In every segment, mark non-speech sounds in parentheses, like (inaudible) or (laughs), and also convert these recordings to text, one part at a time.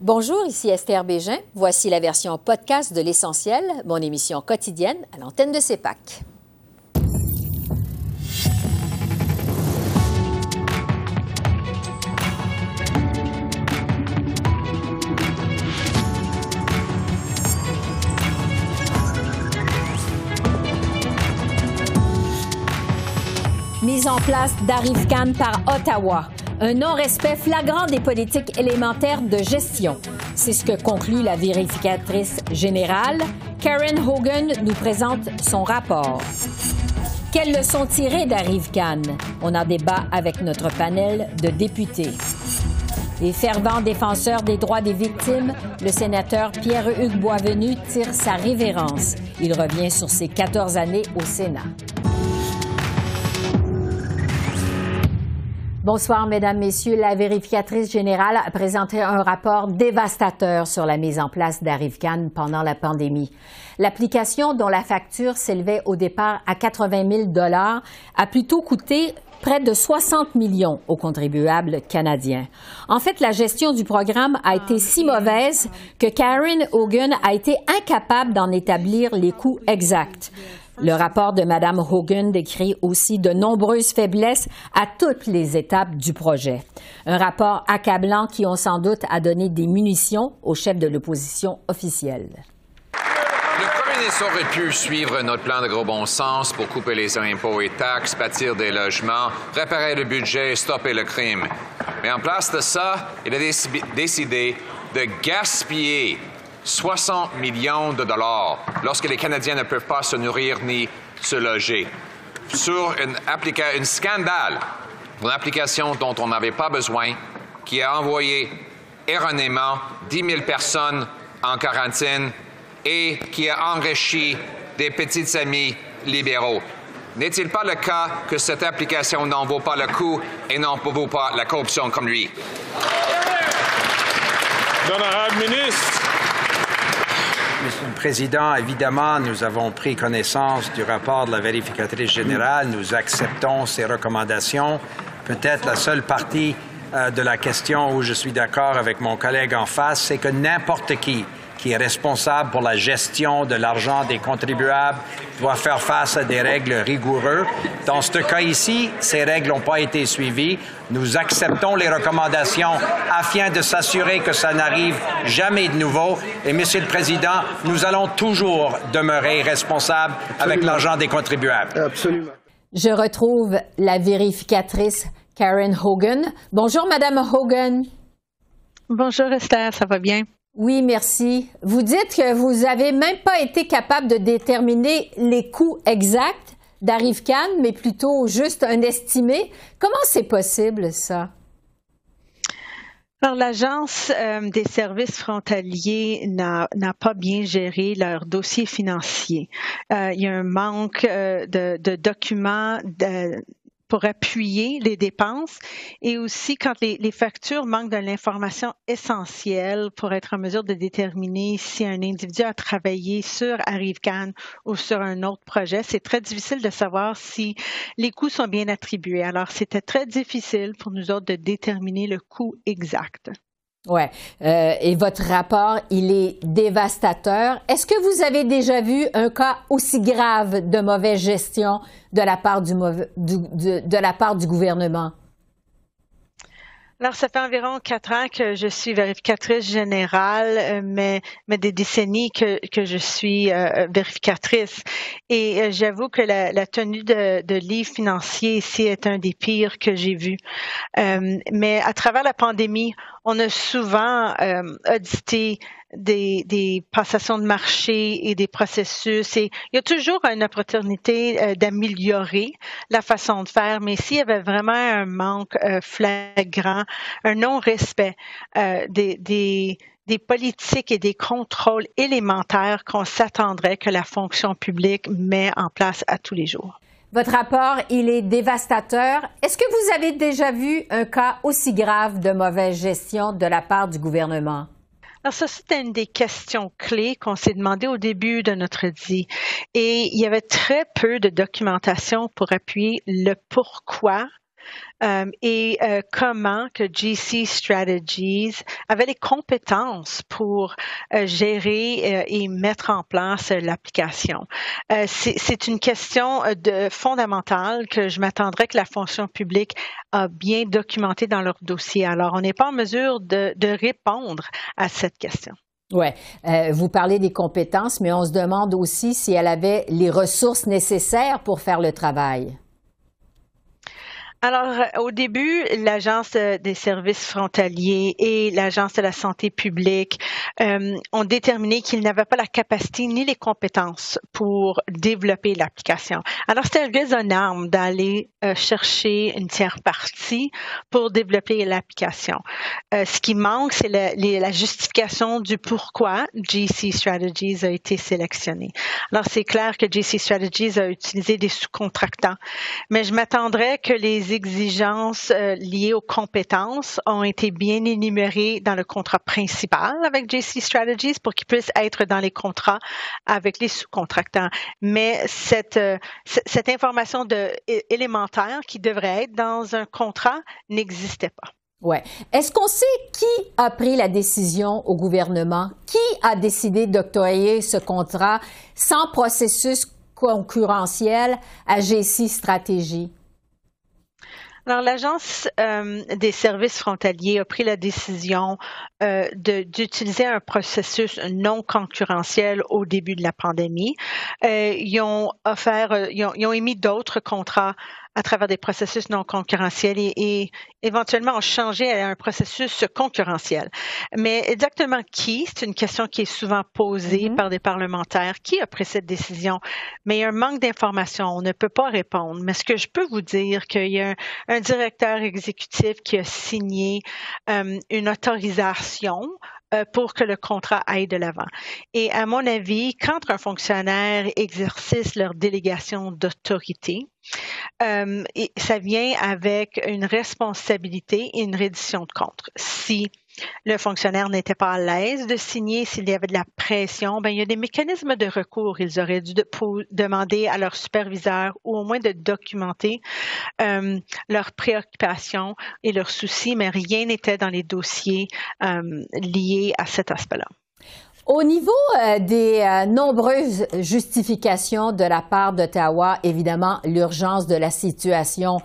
Bonjour, ici Esther Bégin. Voici la version podcast de L'Essentiel, mon émission quotidienne à l'antenne de CEPAC. Mise en place d'Arrive par Ottawa un non-respect flagrant des politiques élémentaires de gestion. C'est ce que conclut la vérificatrice générale. Karen Hogan nous présente son rapport. Quelles leçons tirer d'Arrive On en débat avec notre panel de députés. Les fervents défenseurs des droits des victimes, le sénateur Pierre-Hugues Boisvenu tire sa révérence. Il revient sur ses 14 années au Sénat. Bonsoir, Mesdames, Messieurs. La vérificatrice générale a présenté un rapport dévastateur sur la mise en place d'Arrivecan pendant la pandémie. L'application dont la facture s'élevait au départ à 80 000 dollars a plutôt coûté près de 60 millions aux contribuables canadiens. En fait, la gestion du programme a été si mauvaise que Karen Hogan a été incapable d'en établir les coûts exacts. Le rapport de Mme Hogan décrit aussi de nombreuses faiblesses à toutes les étapes du projet. Un rapport accablant qui, on sans doute, a donné des munitions au chef de l'opposition officielle. Le premier ministre aurait pu suivre notre plan de gros bon sens pour couper les impôts et taxes, bâtir des logements, préparer le budget et stopper le crime. Mais en place de ça, il a décidé de gaspiller 60 millions de dollars lorsque les Canadiens ne peuvent pas se nourrir ni se loger. Sur une, un scandale, une application dont on n'avait pas besoin, qui a envoyé erronément 10 000 personnes en quarantaine et qui a enrichi des petites amies libéraux. N'est-il pas le cas que cette application n'en vaut pas le coup et n'en vaut pas la corruption comme lui? Président, évidemment, nous avons pris connaissance du rapport de la vérificatrice générale. Nous acceptons ses recommandations. Peut-être la seule partie euh, de la question où je suis d'accord avec mon collègue en face, c'est que n'importe qui qui est responsable pour la gestion de l'argent des contribuables doit faire face à des règles rigoureuses. Dans ce cas ici, ces règles n'ont pas été suivies. Nous acceptons les recommandations afin de s'assurer que ça n'arrive jamais de nouveau. Et, Monsieur le Président, nous allons toujours demeurer responsables avec l'argent des contribuables. Absolument. Je retrouve la vérificatrice Karen Hogan. Bonjour, Madame Hogan. Bonjour, Esther, ça va bien? Oui, merci. Vous dites que vous n'avez même pas été capable de déterminer les coûts exacts d'Arrivecan, mais plutôt juste un estimé. Comment c'est possible, ça? Alors, l'Agence euh, des services frontaliers n'a pas bien géré leur dossier financier. Euh, il y a un manque euh, de, documents pour appuyer les dépenses et aussi quand les, factures manquent de l'information essentielle pour être en mesure de déterminer si un individu a travaillé sur ArriveCan ou sur un autre projet, c'est très difficile de savoir si les coûts sont bien attribués. Alors, c'était très difficile pour nous autres de déterminer le coût exact. Ouais. Euh, et votre rapport, il est dévastateur. Est-ce que vous avez déjà vu un cas aussi grave de mauvaise gestion de la part du, de la part du gouvernement? Alors, ça fait environ quatre ans que je suis vérificatrice générale, euh, mais, mais des décennies que, que je suis euh, vérificatrice. Et euh, j'avoue que la, la tenue de, de, livres financiers ici est un des pires que j'ai vus. mais à travers la pandémie, on a souvent audité des, des, passations de marché et des processus. Et il y a toujours une opportunité euh, d'améliorer la façon de faire, mais s'il y avait vraiment un manque euh, flagrant, un non-respect euh, des, des, des politiques et des contrôles élémentaires qu'on s'attendrait que la fonction publique met en place à tous les jours. Votre rapport, il est dévastateur. Est-ce que vous avez déjà vu un cas aussi grave de mauvaise gestion de la part du gouvernement? Alors ça, c'était une des questions clés qu'on s'est demandé au début de notre dit. Et il y avait très peu de documentation pour appuyer le pourquoi euh, et euh, comment que GC Strategies avait les compétences pour euh, gérer et mettre en place l'application. C'est une question de, fondamentale que je m'attendrais que la fonction publique a bien documenté dans leur dossier. Alors, on n'est pas en mesure de répondre à cette question. Oui, vous parlez des compétences, mais on se demande aussi si elle avait les ressources nécessaires pour faire le travail. Alors, euh, au début, l'Agence des services frontaliers et l'Agence de la santé publique euh, ont déterminé qu'ils n'avaient pas la capacité ni les compétences pour développer l'application. Alors, c'était raisonnable d'aller euh, chercher une tiers partie pour développer l'application. Euh, ce qui manque, c'est la, la, justification du pourquoi GC Strategies a été sélectionné. Alors, c'est clair que GC Strategies a utilisé des sous-contractants, mais je m'attendrais que les exigences euh, liées aux compétences ont été bien énumérées dans le contrat principal avec JC Strategies pour qu'ils puissent être dans les contrats avec les sous-contractants. Mais cette, euh, information élémentaire qui devrait être dans un contrat n'existait pas. Ouais. Est-ce qu'on sait qui a pris la décision au gouvernement? Qui a décidé d'octroyer ce contrat sans processus concurrentiel à GC Stratégie? Alors, l'Agence euh, des services frontaliers a pris la décision euh, d'utiliser un processus non concurrentiel au début de la pandémie. Euh, ils ont offert, ils ont émis d'autres contrats à travers des processus non concurrentiels et, éventuellement ont changé à un processus concurrentiel. Mais exactement qui, c'est une question qui est souvent posée mm-hmm. par des parlementaires. Qui a pris cette décision? Mais il y a un manque d'informations. On ne peut pas répondre. Mais ce que je peux vous dire, qu'il y a un, directeur exécutif qui a signé euh, une autorisation pour que le contrat aille de l'avant. Et à mon avis, quand un fonctionnaire exerce leur délégation d'autorité, euh, ça vient avec une responsabilité et une reddition de compte. Si le fonctionnaire n'était pas à l'aise de signer, s'il y avait de la pression, ben, il y a des mécanismes de recours. Ils auraient dû demander à leur superviseur ou au moins de documenter euh, leurs préoccupations et leurs soucis, mais rien n'était dans les dossiers euh, liés à cet aspect-là. Au niveau euh, des nombreuses justifications de la part d'Ottawa, évidemment, l'urgence de la situation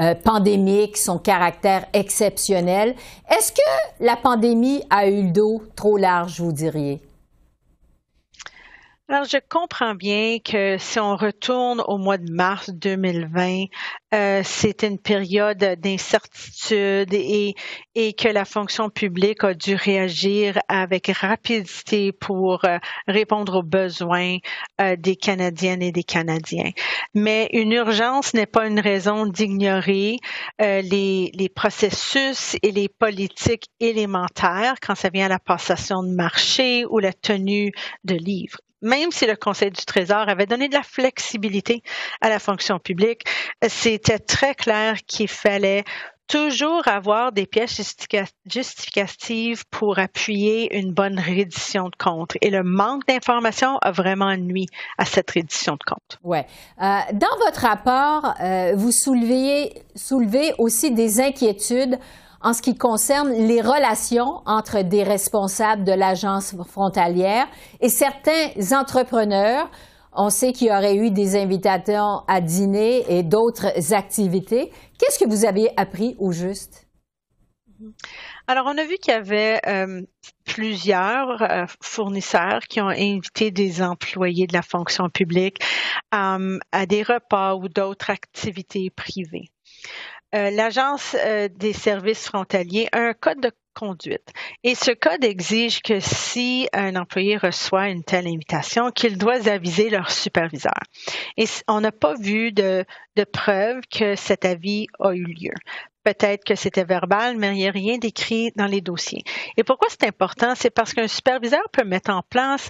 euh, pandémique, son caractère exceptionnel, est-ce que la pandémie a eu le dos trop large, vous diriez? Alors, je comprends bien que si on retourne au mois de mars 2020, euh, c'était une période d'incertitude et, et que la fonction publique a dû réagir avec rapidité pour euh, répondre aux besoins euh, des Canadiennes et des Canadiens. Mais une urgence n'est pas une raison d'ignorer euh, les, les processus et les politiques élémentaires quand ça vient à la passation de marché ou la tenue de livres même si le Conseil du Trésor avait donné de la flexibilité à la fonction publique, c'était très clair qu'il fallait toujours avoir des pièces justificatives pour appuyer une bonne reddition de compte. Et le manque d'informations a vraiment nuit à cette reddition de compte. Ouais. Euh, dans votre rapport, euh, vous soulevez, soulevez aussi des inquiétudes en ce qui concerne les relations entre des responsables de l'agence frontalière et certains entrepreneurs. On sait qu'il y aurait eu des invitations à dîner et d'autres activités. Qu'est-ce que vous avez appris au juste? Alors, on a vu qu'il y avait euh, plusieurs euh, fournisseurs qui ont invité des employés de la fonction publique euh, à des repas ou d'autres activités privées. Euh, l'Agence euh, des services frontaliers a un code de conduite. Et ce code exige que si un employé reçoit une telle invitation, qu'il doit aviser leur superviseur. Et on n'a pas vu de, de preuve que cet avis a eu lieu. Peut-être que c'était verbal, mais il n'y a rien d'écrit dans les dossiers. Et pourquoi c'est important? C'est parce qu'un superviseur peut mettre en place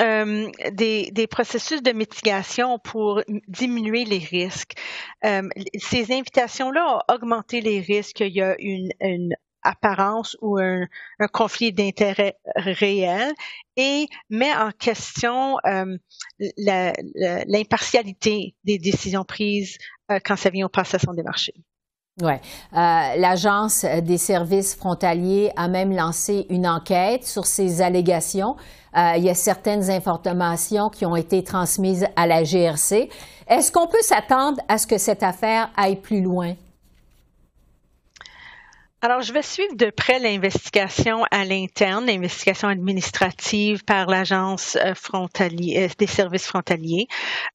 euh, des, des, processus de mitigation pour diminuer les risques. Euh, ces invitations-là ont augmenté les risques. Il y a une, une apparence ou un, un conflit d'intérêt réel et met en question euh, l'impartialité des décisions prises euh, quand ça vient aux passations des marchés. Oui. Euh, L'Agence des services frontaliers a même lancé une enquête sur ces allégations. Euh, il y a certaines informations qui ont été transmises à la GRC. Est-ce qu'on peut s'attendre à ce que cette affaire aille plus loin? Alors, je vais suivre de près l'investigation à l'interne, l'investigation administrative par l'agence euh, euh, des services frontaliers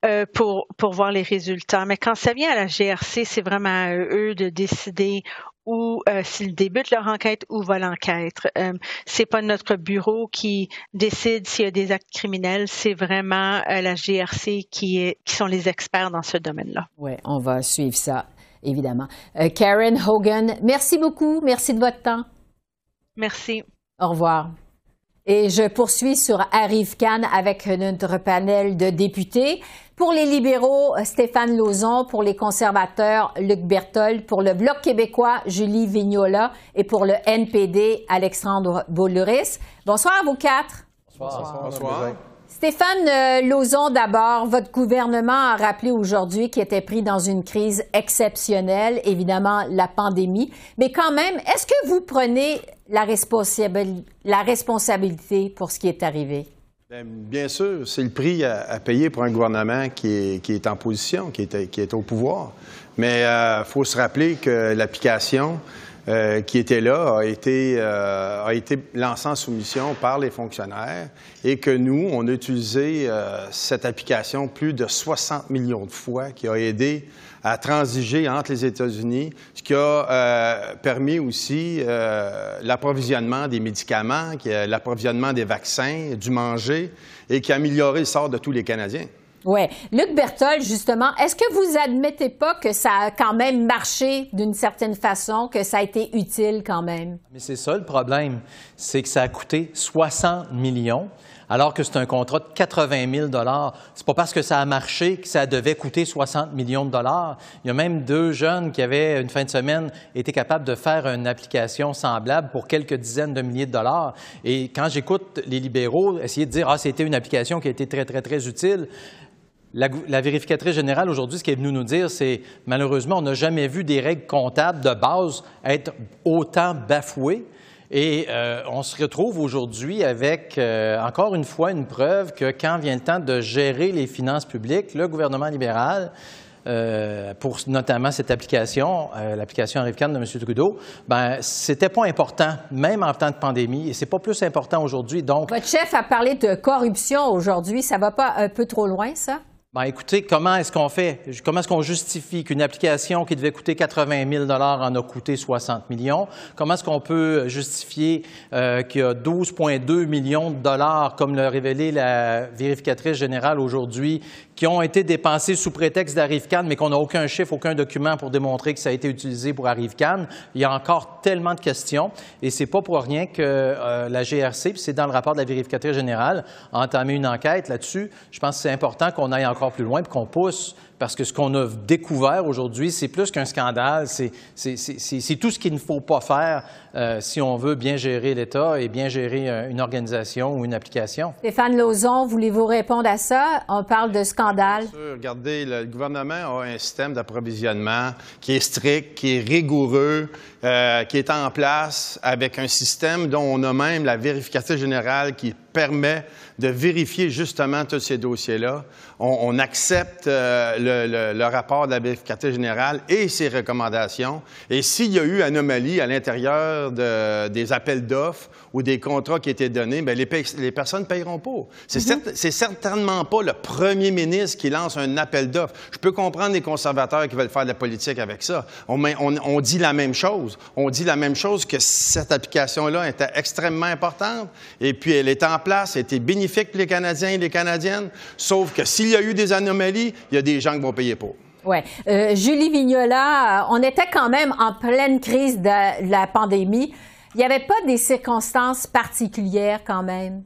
euh, pour pour voir les résultats. Mais quand ça vient à la GRC, c'est vraiment à eux de décider où s'ils débutent leur enquête ou va l'enquête. Euh, c'est pas notre bureau qui décide s'il y a des actes criminels, c'est vraiment la GRC qui est qui sont les experts dans ce domaine-là. Oui, on va suivre ça évidemment. Euh, Karen Hogan, merci beaucoup. Merci de votre temps. Merci. Au revoir. Et je poursuis sur Arrive Khan avec notre panel de députés. Pour les libéraux, Stéphane Lauzon. Pour les conservateurs, Luc Berthold. Pour le Bloc québécois, Julie Vignola. Et pour le NPD, Alexandre Boluris. Bonsoir à vous quatre. Bonsoir. Bonsoir. Stéphane euh, Lauzon, d'abord, votre gouvernement a rappelé aujourd'hui qu'il était pris dans une crise exceptionnelle, évidemment la pandémie, mais quand même, est-ce que vous prenez la, responsabilité pour ce qui est arrivé? Bien sûr, c'est le prix à, payer pour un gouvernement qui est, en position, qui est, au pouvoir. Mais il euh, faut se rappeler que l'application euh, qui était là a été, euh, a été lancé en soumission par les fonctionnaires et que nous, on a utilisé euh, cette application plus de 60 millions de fois, qui a aidé à transiger entre les États-Unis, ce qui a permis aussi l'approvisionnement des médicaments, l'approvisionnement des vaccins, du manger et qui a amélioré le sort de tous les Canadiens. Oui. Luc Berthold, justement, est-ce que vous admettez pas que ça a quand même marché d'une certaine façon, que ça a été utile quand même? Mais c'est ça le problème, c'est que ça a coûté 60 millions alors que c'est un contrat de 80 000 C'est pas parce que ça a marché que ça devait coûter 60 millions de dollars. Il y a même deux jeunes qui avaient, une fin de semaine, été capables de faire une application semblable pour quelques dizaines de milliers de dollars. Et quand j'écoute les libéraux essayer de dire, ah, c'était une application qui a été très, très, très utile, la, vérificatrice générale aujourd'hui, ce qu'elle est venue nous dire, c'est malheureusement, on n'a jamais vu des règles comptables de base être autant bafouées. Et euh, on se retrouve aujourd'hui avec, euh, encore une fois, une preuve que quand vient le temps de gérer les finances publiques, le gouvernement libéral, euh, pour notamment cette application, l'application Arrivcan de M. Trudeau, ben c'était pas important, même en temps de pandémie, et c'est pas plus important aujourd'hui. Donc, votre chef a parlé de corruption aujourd'hui. Ça va pas un peu trop loin, ça? Ben, écoutez, comment est-ce qu'on fait? Comment est-ce qu'on justifie qu'une application qui devait coûter 80 000 en a coûté 60 millions? Comment est-ce qu'on peut justifier euh, qu'il y a 12,2 millions de dollars, comme l'a révélé la vérificatrice générale aujourd'hui, qui ont été dépensés sous prétexte d'Arrivecan, mais qu'on n'a aucun chiffre, aucun document pour démontrer que ça a été utilisé pour Arrivecan? Il y a encore tellement de questions, et c'est pas pour rien que euh, la GRC, puis c'est dans le rapport de la vérificatrice générale, a entamé une enquête là-dessus. Je pense que c'est important qu'on aille encore plus loin et qu'on pousse parce que ce qu'on a découvert aujourd'hui, c'est plus qu'un scandale, c'est tout ce qu'il ne faut pas faire euh, si on veut bien gérer l'État et bien gérer euh, une organisation ou une application. Stéphane Lauzon, voulez-vous répondre à ça? On parle de scandale. regardez, le gouvernement a un système d'approvisionnement qui est strict, qui est rigoureux, euh, qui est en place avec un système dont on a même la vérification générale qui permet de vérifier justement tous ces dossiers-là. On, accepte euh, le, rapport de la vérificatrice générale et ses recommandations. Et s'il y a eu anomalie à l'intérieur des appels d'offres ou des contrats qui étaient donnés, bien, les, les personnes ne paieront pas. C'est mm-hmm. certainement pas le premier ministre qui lance un appel d'offres. Je peux comprendre les conservateurs qui veulent faire de la politique avec ça. On, on, dit la même chose. On dit la même chose que cette application-là était extrêmement importante et puis elle est en place, elle était bénéfique pour les Canadiens et les Canadiennes, sauf que s'il y a eu des anomalies, il y a des gens qui vont payer pour. Oui. Euh, Julie Vignola, on était quand même en pleine crise de la pandémie. Il n'y avait pas des circonstances particulières quand même?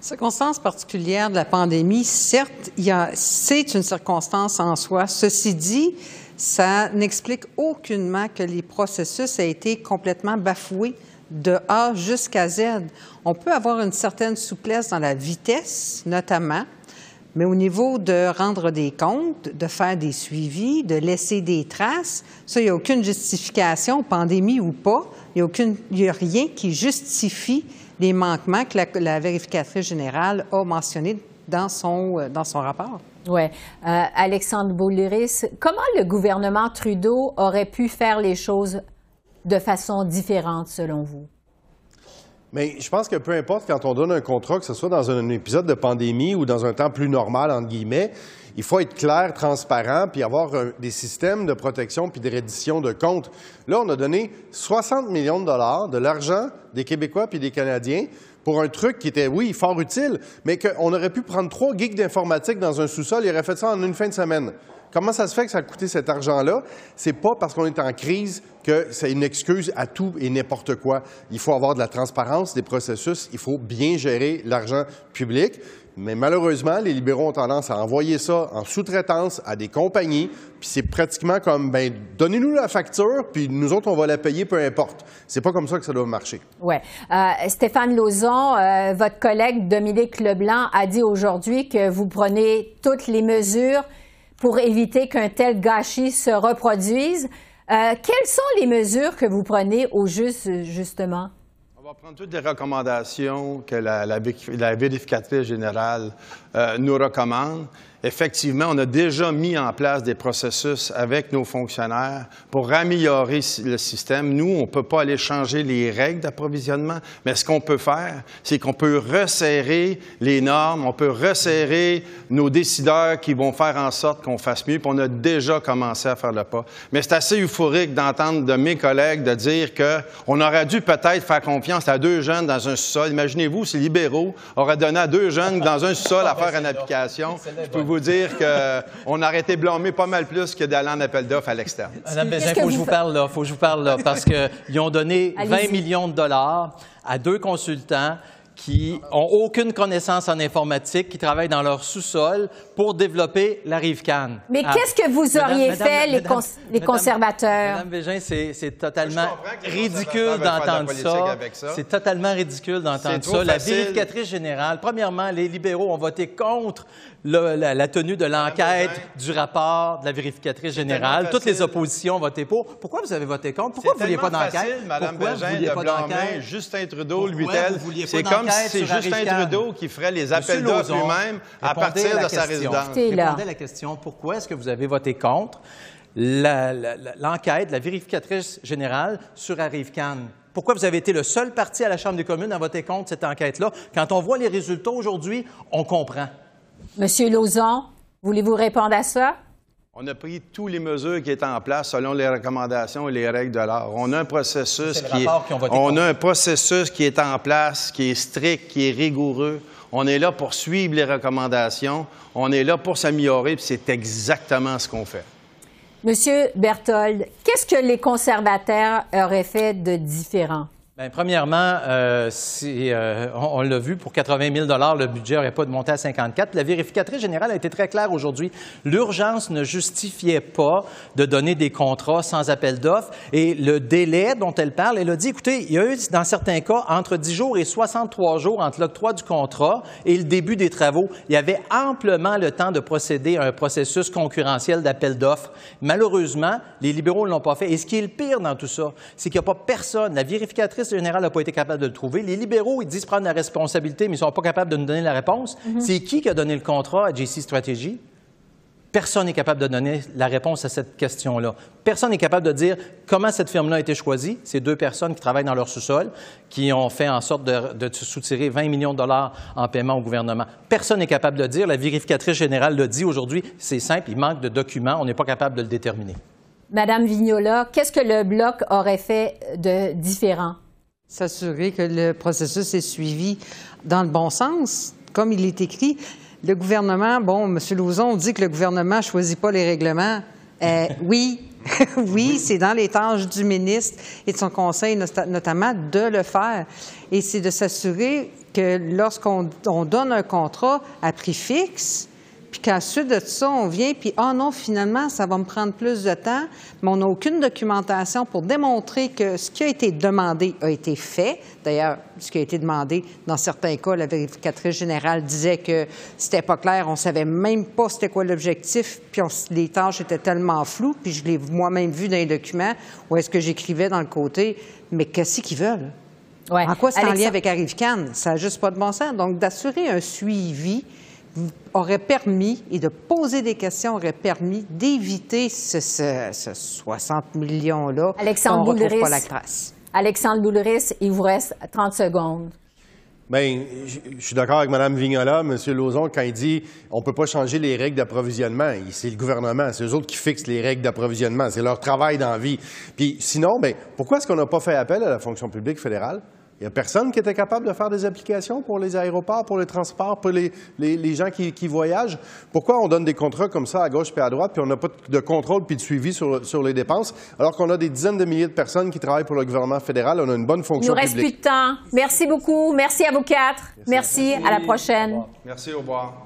Circonstances particulières de la pandémie, certes, c'est une circonstance en soi. Ceci dit, ça n'explique aucunement que les processus aient été complètement bafoués de A jusqu'à Z. On peut avoir une certaine souplesse dans la vitesse, notamment, Mais au niveau de rendre des comptes, de faire des suivis, de laisser des traces, ça, il n'y a aucune justification, pandémie ou pas. Il n'y a, rien qui justifie les manquements que la, vérificatrice générale a mentionnés dans son, euh, dans son rapport. Oui. Euh, Alexandre Bouliris, comment le gouvernement Trudeau aurait pu faire les choses de façon différente selon vous? Mais je pense que peu importe quand on donne un contrat, que ce soit dans un épisode de pandémie ou dans un temps plus normal, entre guillemets, il faut être clair, transparent, puis avoir des systèmes de protection puis de reddition de comptes. Là, on a donné 60 millions de dollars, de l'argent des Québécois puis des Canadiens, pour un truc qui était, oui, fort utile, mais qu'on aurait pu prendre trois geeks d'informatique dans un sous-sol, il aurait fait ça en une fin de semaine. Comment ça se fait que ça a coûté cet argent-là? C'est pas parce qu'on est en crise que c'est une excuse à tout et n'importe quoi. Il faut avoir de la transparence des processus, il faut bien gérer l'argent public. Mais malheureusement, les libéraux ont tendance à envoyer ça en sous-traitance à des compagnies, puis c'est pratiquement comme, ben, donnez-nous la facture, puis nous autres, on va la payer, peu importe. C'est pas comme ça que ça doit marcher. Oui. Euh, Stéphane Lauzon, euh, votre collègue Dominique Leblanc a dit aujourd'hui que vous prenez toutes les mesures pour éviter qu'un tel gâchis se reproduise. Euh, quelles sont les mesures que vous prenez au juste, justement? On va prendre toutes les recommandations que la, vérificatrice générale euh, nous recommande effectivement, on a déjà mis en place des processus avec nos fonctionnaires pour améliorer le système. Nous, on ne peut pas aller changer les règles d'approvisionnement, mais ce qu'on peut faire, c'est qu'on peut resserrer les normes, on peut resserrer nos décideurs qui vont faire en sorte qu'on fasse mieux, puis on a déjà commencé à faire le pas. Mais c'est assez euphorique d'entendre de mes collègues de dire qu'on aurait dû peut-être faire confiance à deux jeunes dans un sous-sol. Imaginez-vous si libéraux auraient donné à deux jeunes dans un sous-sol à faire une application dire qu'on (laughs) aurait été blâmé pas mal plus que d'aller en appel d'offres à l'externe. Madame Bézin, il faut que je vous parle là, faut que je vous parle là, parce qu'ils ont donné 20 millions de dollars à deux consultants qui ont aucune connaissance en informatique, qui travaillent dans leur sous-sol pour développer la rive Cannes. Mais ah. qu'est-ce que vous auriez fait, les, conservateurs? Madame Végin, c'est totalement ridicule d'entendre ça. C'est totalement ridicule d'entendre ça. La vérificatrice générale, premièrement, les libéraux ont voté contre la, tenue de l'enquête du rapport de la vérificatrice générale. Toutes les oppositions ont voté pour. Pourquoi vous avez voté contre? Pourquoi vous ne vouliez pas d'enquête? Madame Pourquoi vous vouliez pas d'enquête? Justin Trudeau, lui, c'est comme si c'est Justin Trudeau qui ferait les appels d'offres lui-même à partir de sa résidence. Répondez la question. Pourquoi est-ce que vous avez voté contre l'enquête de la vérificatrice générale sur Arrive-Can? Pourquoi vous avez été le seul parti à la Chambre des communes à voter contre cette enquête-là? Quand on voit les résultats aujourd'hui, on comprend. Monsieur Lauzon, voulez-vous répondre à ça? On a pris toutes les mesures qui étaient en place selon les recommandations et les règles de l'art. On a un processus qui est, on a un processus qui est en place, qui est strict, qui est rigoureux. On est là pour suivre les recommandations. On est là pour s'améliorer, puis c'est exactement ce qu'on fait. Monsieur Berthold, qu'est-ce que les conservateurs auraient fait de différent? Bien, premièrement, euh, euh, on, l'a vu, pour 80 000 le budget n'aurait pas de monter à 54. La vérificatrice générale a été très claire aujourd'hui. L'urgence ne justifiait pas de donner des contrats sans appel d'offres. Et le délai dont elle parle, elle a dit, écoutez, il y a eu, dans certains cas, entre 10 jours et 63 jours entre l'octroi du contrat et le début des travaux. Il y avait amplement le temps de procéder à un processus concurrentiel d'appel d'offres. Malheureusement, les libéraux ne l'ont pas fait. Et ce qui est le pire dans tout ça, c'est qu'il n'y a pas personne. La vérificatrice général n'a pas été capable de le trouver. Les libéraux, ils disent prendre la responsabilité, mais ils ne sont pas capables de nous donner la réponse. Mhm. C'est qui qui a donné le contrat à JC Strategy? Personne n'est capable de donner la réponse à cette question-là. Personne n'est capable de dire comment cette firme-là a été choisie. C'est deux personnes qui travaillent dans leur sous-sol, qui ont fait en sorte de, de soutirer 20 millions de dollars en paiement au gouvernement. Personne n'est capable de dire. La vérificatrice générale le dit aujourd'hui. C'est simple, il manque de documents. On n'est pas capable de le déterminer. Madame Vignola, qu'est-ce que le Bloc aurait fait de différent? S'assurer que le processus est suivi dans le bon sens, comme il est écrit. Le gouvernement, bon, M. Lauzon dit que le gouvernement ne choisit pas les règlements. Euh, (laughs) (laughs) oui, oui, c'est dans les tâches du ministre et de son conseil, notamment, de le faire. Et c'est de s'assurer que lorsqu'on donne un contrat à prix fixe, puis qu'à suite de ça, on vient, puis ah non, finalement, ça va me prendre plus de temps, mais on n'a aucune documentation pour démontrer que ce qui a été demandé a été fait. D'ailleurs, ce qui a été demandé, dans certains cas, la vérificatrice générale disait que c'était pas clair, on savait même pas c'était quoi l'objectif, puis les tâches étaient tellement floues, puis je l'ai moi-même vu dans les documents, où est-ce que j'écrivais dans le côté, mais qu'est-ce qu'ils veulent? En quoi c'est en lien avec Arrivcan? Ça n'a juste pas de bon sens. Donc, d'assurer un suivi aurait permis, et de poser des questions aurait permis d'éviter ce, 60 millions-là. Alexandre Boulris. Pas la Alexandre Boulris, il vous reste 30 secondes. Bien, je suis d'accord avec Mme Vignola, M. Lauzon, quand il dit on ne peut pas changer les règles d'approvisionnement. C'est le gouvernement, c'est eux autres qui fixent les règles d'approvisionnement. C'est leur travail dans la vie. Puis sinon, bien, pourquoi est-ce qu'on n'a pas fait appel à la fonction publique fédérale? Il n'y a personne qui était capable de faire des applications pour les aéroports, pour les transports, pour les, gens qui, voyagent. Pourquoi on donne des contrats comme ça à gauche et à droite, puis on n'a pas de contrôle puis de suivi sur, les dépenses, alors qu'on a des dizaines de milliers de personnes qui travaillent pour le gouvernement fédéral, on a une bonne fonction publique. Il nous reste plus de temps. Merci beaucoup. Merci à vous quatre. Merci. À la prochaine. Merci. Au revoir.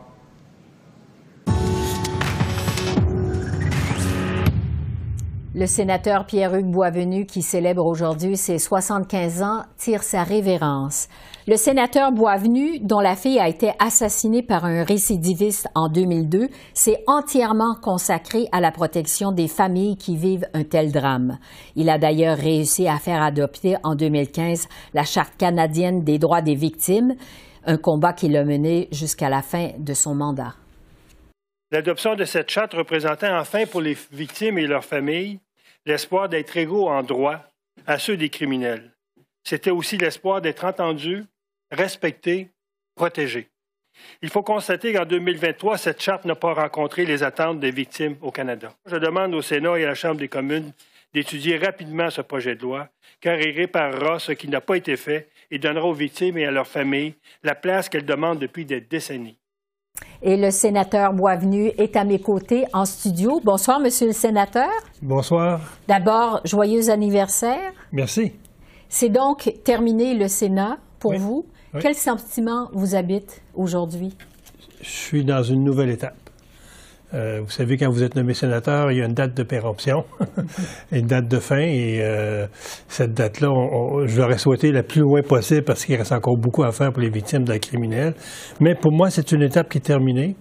Le sénateur Pierre-Hugues Boisvenu, qui célèbre aujourd'hui ses 75 ans, tire sa révérence. Le sénateur Boisvenu, dont la fille a été assassinée par un récidiviste en 2002, s'est entièrement consacré à la protection des familles qui vivent un tel drame. Il a d'ailleurs réussi à faire adopter en 2015 la Charte canadienne des droits des victimes, un combat qu'il a mené jusqu'à la fin de son mandat. L'adoption de cette charte représentait enfin pour les victimes et leurs familles l'espoir d'être égaux en droit à ceux des criminels. C'était aussi l'espoir d'être entendus, respectés, protégés. Il faut constater qu'en 2023, cette charte n'a pas rencontré les attentes des victimes au Canada. Je demande au Sénat et à la Chambre des communes d'étudier rapidement ce projet de loi, car il réparera ce qui n'a pas été fait et donnera aux victimes et à leurs familles la place qu'elles demandent depuis des décennies. Et le sénateur Boisvenu est à mes côtés en studio. Bonsoir, monsieur le sénateur. Bonsoir. D'abord, joyeux anniversaire. Merci. C'est donc terminé le Sénat pour vous. Quel sentiment vous habite aujourd'hui? Je suis dans une nouvelle étape. Euh, vous savez, quand vous êtes nommé sénateur, il y a une date de péremption, (laughs) une date de fin, et euh, cette date-là, je l'aurais souhaité la plus loin possible parce qu'il reste encore beaucoup à faire pour les victimes d'un criminel. Mais pour moi, c'est une étape qui est terminée.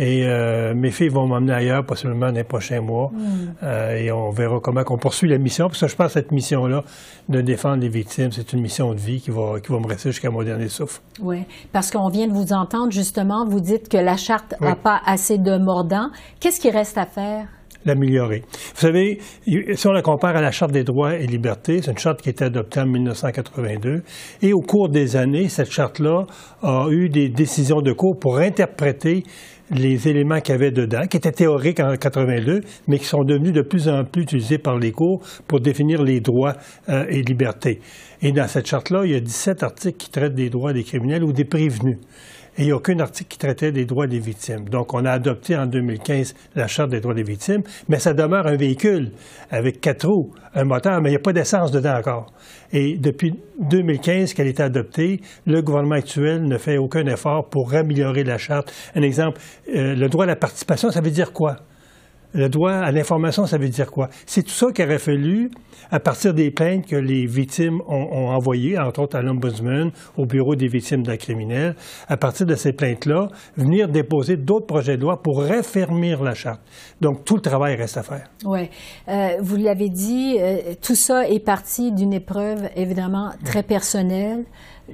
Et euh, mes filles vont m'emmener ailleurs, possiblement dans les prochains mois. Mm. et on verra comment on poursuit la mission. Parce que je pense que cette mission-là, de défendre les victimes, c'est une mission de vie qui va, qui va me rester jusqu'à mon dernier souffle. Oui, parce qu'on vient de vous entendre, justement, vous dites que la charte n'a pas assez de mordant. Qu'est-ce qui reste à faire? l'améliorer. Vous savez, si on la compare à la Charte des droits et libertés, c'est une charte qui a été adoptée en 1982, et au cours des années, cette charte-là a eu des décisions de cours pour interpréter les éléments qu'il y avait dedans, qui étaient théoriques en 82, mais qui sont devenus de plus en plus utilisés par les cours pour définir les droits euh, et libertés. Et dans cette charte-là, il y a 17 articles qui traitent des droits des criminels ou des prévenus il n'y a aucun article qui traitait des droits des victimes. Donc, on a adopté en 2015 la Charte des droits des victimes, mais ça demeure un véhicule avec quatre roues, un moteur, mais il n'y a pas d'essence dedans encore. Et depuis 2015 qu'elle est adoptée, le gouvernement actuel ne fait aucun effort pour améliorer la Charte. Un exemple, euh, le droit à la participation, ça veut dire quoi? Le droit à l'information, ça veut dire quoi? C'est tout ça qu'il aurait fallu, à partir des plaintes que les victimes ont, envoyées, entre autres à l'Ombudsman, au Bureau des victimes d'un criminel, à partir de ces plaintes-là, venir déposer d'autres projets de loi pour raffermir la charte. Donc, tout le travail reste à faire. Oui. Euh, vous l'avez dit, euh, tout ça est parti d'une épreuve, évidemment, très personnelle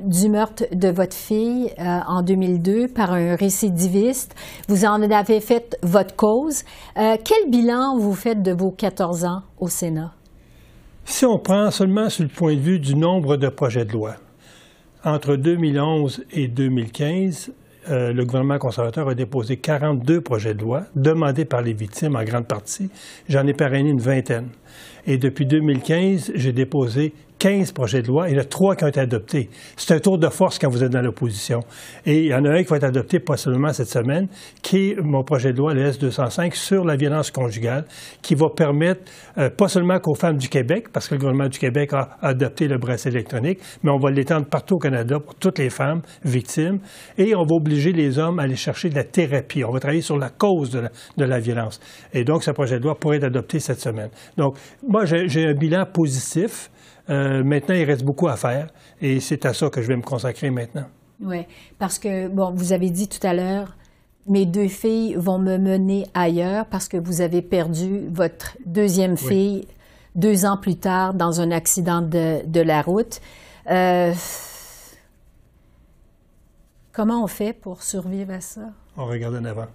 du meurtre de votre fille euh, en 2002 par un récidiviste. Vous en avez fait votre cause. Euh, quel bilan vous faites de vos 14 ans au Sénat? Si on prend seulement sur le point de vue du nombre de projets de loi, entre 2011 et 2015, euh, le gouvernement conservateur a déposé 42 projets de loi demandés par les victimes en grande partie. J'en ai parrainé une vingtaine. Et depuis 2015, j'ai déposé 15 projets de loi, il y en a trois qui ont été adoptés. C'est un tour de force quand vous êtes dans l'opposition. Et il y en a un qui va être adopté possiblement cette semaine, qui est mon projet de loi, le S-205, sur la violence conjugale, qui va permettre, euh, pas seulement qu'aux femmes du Québec, parce que le gouvernement du Québec a adopté le bracelet électronique, mais on va l'étendre partout au Canada pour toutes les femmes victimes. Et on va obliger les hommes à aller chercher de la thérapie. On va travailler sur la cause de la, de la violence. Et donc, ce projet de loi pourrait être adopté cette semaine. Donc, moi, j'ai un bilan positif. Euh, maintenant, il reste beaucoup à faire et c'est à ça que je vais me consacrer maintenant. Oui, parce que, bon, vous avez dit tout à l'heure, mes deux filles vont me mener ailleurs parce que vous avez perdu votre deuxième fille deux ans plus tard dans un accident de, la route. Euh, comment on fait pour survivre à ça? On regarde en avant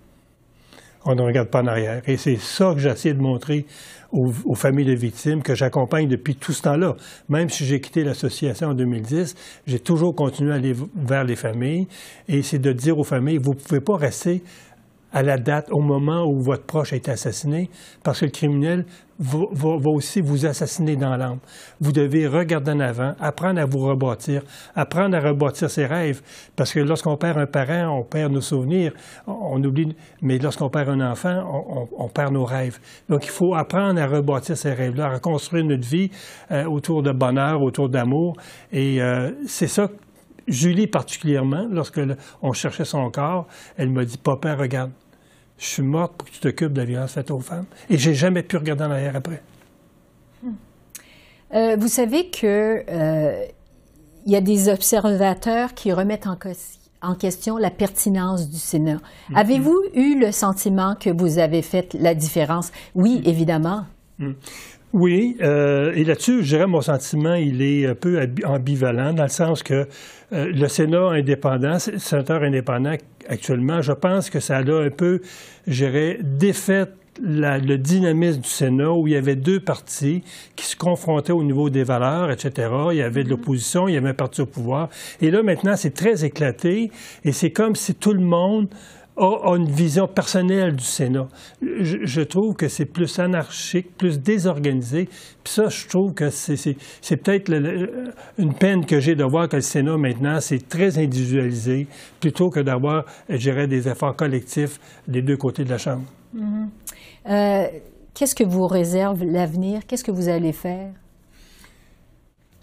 on ne regarde pas en arrière. Et c'est ça que j'essaie de montrer aux, familles de victimes que j'accompagne depuis tout ce temps-là. Même si j'ai quitté l'association en 2010, j'ai toujours continué à aller vers les familles. Et c'est de dire aux familles, vous ne pouvez pas rester à la date, au moment où votre proche a été assassiné, parce que le criminel va, aussi vous assassiner dans l'âme. Vous devez regarder en avant, apprendre à vous rebâtir, apprendre à rebâtir ses rêves, parce que lorsqu'on perd un parent, on perd nos souvenirs, on, oublie, mais lorsqu'on perd un enfant, on, perd nos rêves. Donc il faut apprendre à rebâtir ces rêves-là, à reconstruire notre vie euh, autour de bonheur, autour d'amour, et euh, c'est ça Julie particulièrement, lorsque on cherchait son corps, elle m'a dit Papa, regarde, je suis morte pour que tu t'occupes de la violence faite aux femmes. Et j'ai jamais pu regarder en arrière après. Hmm. Euh, vous savez que euh, y a des observateurs qui remettent en, question la pertinence du Sénat. Hmm. Avez-vous eu le sentiment que vous avez fait la différence? Oui, hmm. évidemment. Oui, euh, et là-dessus, je dirais mon sentiment, il est un peu ambivalent, dans le sens que euh, le Sénat indépendant, le sénateur indépendant actuellement, je pense que ça a un peu, je dirais, défait le dynamisme du Sénat où il y avait deux partis qui se confrontaient au niveau des valeurs, etc. Il y avait de mm-hmm. l'opposition, il y avait un parti au pouvoir. Et là, maintenant, c'est très éclaté et c'est comme si tout le monde a, une vision personnelle du Sénat. Je, trouve que c'est plus anarchique, plus désorganisé. Puis ça, je trouve que c'est peut-être une peine que j'ai de voir que le Sénat, maintenant, c'est très individualisé, plutôt que d'avoir, je dirais, des efforts collectifs des deux côtés de la Chambre. Mm-hmm. Euh, qu'est-ce que vous réserve l'avenir? Qu'est-ce que vous allez faire?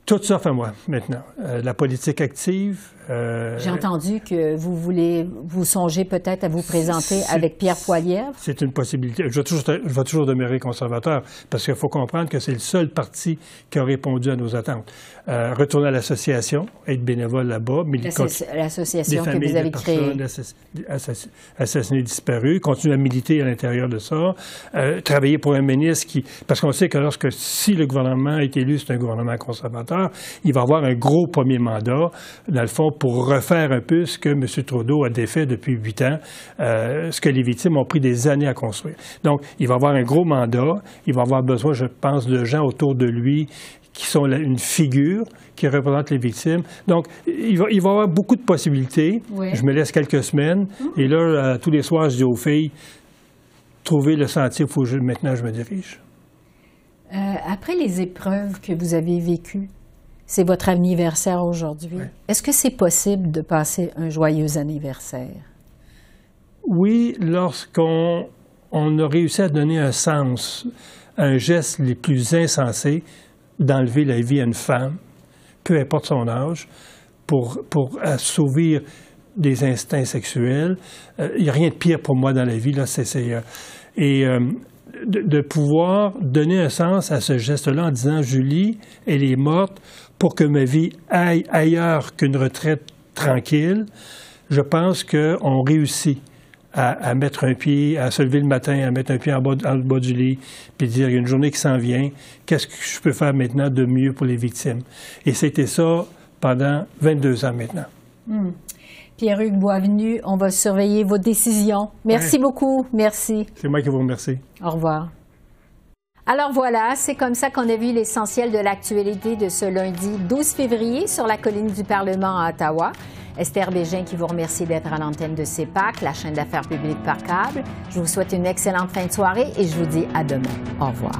Tout ça fait moi, maintenant. Euh, la politique active, euh, J'ai entendu que vous voulez, vous songez peut-être à vous présenter avec Pierre Poilievre. C'est une possibilité. Je vais, toujours, je vais toujours demeurer conservateur parce qu'il faut comprendre que c'est le seul parti qui a répondu à nos attentes. Euh, retourner à l'association, être bénévole là-bas, L'association que vous avez créée. assassinés, disparus, continuer à militer à l'intérieur de ça, euh, travailler pour un ministre qui... Parce qu'on sait que lorsque, si le gouvernement est élu, c'est un gouvernement conservateur, il va avoir un gros premier mandat, dans le fond, pour refaire un peu ce que M. Trudeau a défait depuis huit ans, euh, ce que les victimes ont pris des années à construire. Donc, il va avoir un gros mandat, il va avoir besoin, je pense, de gens autour de lui qui sont une figure qui représente les victimes. Donc, il va, il va avoir beaucoup de possibilités. Je me laisse quelques semaines. Et là, euh, tous les soirs, je dis aux filles, trouvez le sentier, faut que maintenant je me dirige. Euh, après les épreuves que vous avez vécues, c'est votre anniversaire aujourd'hui. Est-ce que c'est possible de passer un joyeux anniversaire? Oui, lorsqu'on on a réussi à donner un sens à un geste les plus insensés d'enlever la vie à une femme, peu importe son âge, pour, pour assouvir des instincts sexuels. Il euh, n'y a rien de pire pour moi dans la vie. Là, c'est, euh, et euh, de, pouvoir donner un sens à ce geste-là en disant Julie, elle est morte pour que ma vie aille ailleurs qu'une retraite tranquille, je pense qu'on réussit à, mettre un pied, à se lever le matin, à mettre un pied en bas, en bas du lit, puis dire, il y a une journée qui s'en vient, qu'est-ce que je peux faire maintenant de mieux pour les victimes? Et c'était ça pendant 22 ans maintenant. Hmm. Pierre-Hugues Boisvenu, on va surveiller vos décisions. Merci beaucoup. Merci. C'est moi qui vous remercie. Au revoir. Alors voilà, c'est comme ça qu'on a vu l'essentiel de l'actualité de ce lundi 12 février sur la colline du Parlement à Ottawa. Esther Bégin qui vous remercie d'être à l'antenne de CEPAC, la chaîne d'affaires publiques par câble. Je vous souhaite une excellente fin de soirée et je vous dis à demain. Au revoir.